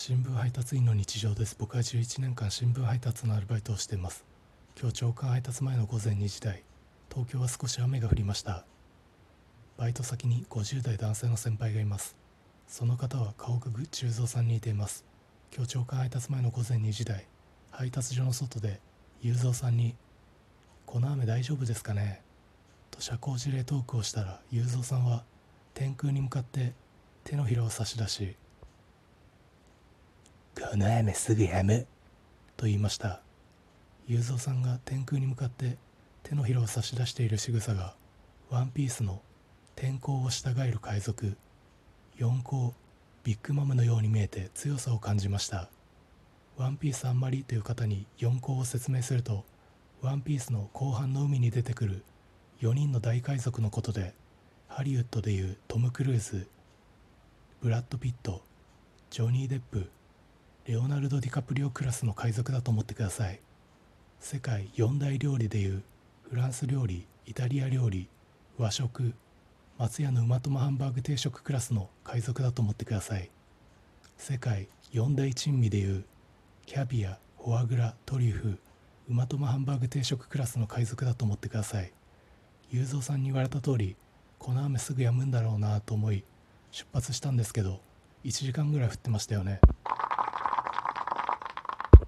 新聞配達員の日常です。僕は11年間新聞配達のアルバイトをしています。今日朝刊配達前の午前2時台東京は少し雨が降りました。バイト先に50代男性の先輩がいます。その方は顔が中蔵さんに似ています。今日朝刊配達前の午前2時台配達所の外で雄三さんに「この雨大丈夫ですかね?」と社交辞令トークをしたら雄三さんは天空に向かって手のひらを差し出し「この雨すぐやむ」と言いました。雄三さんが天空に向かって手のひらを差し出している仕草がワンピースの天候を従える海賊四皇ビッグマムのように見えて強さを感じました。ワンピースあんまりという方に四皇を説明するとワンピースの後半の海に出てくる4人の大海賊のことでハリウッドでいうトム・クルーズブラッド・ピットジョニー・デップレオナルド・ディカプリオクラスの海賊だと思ってください。世界四大料理でいうフランス料理イタリア料理和食松屋の馬トマハンバーグ定食クラスの海賊だと思ってください。世界四大珍味でいうキャビアフォアグラトリュフ馬トマハンバーグ定食クラスの海賊だと思ってください。雄三さんに言われた通りこの雨すぐ止むんだろうなと思い出発したんですけど1時間ぐらい降ってましたよね。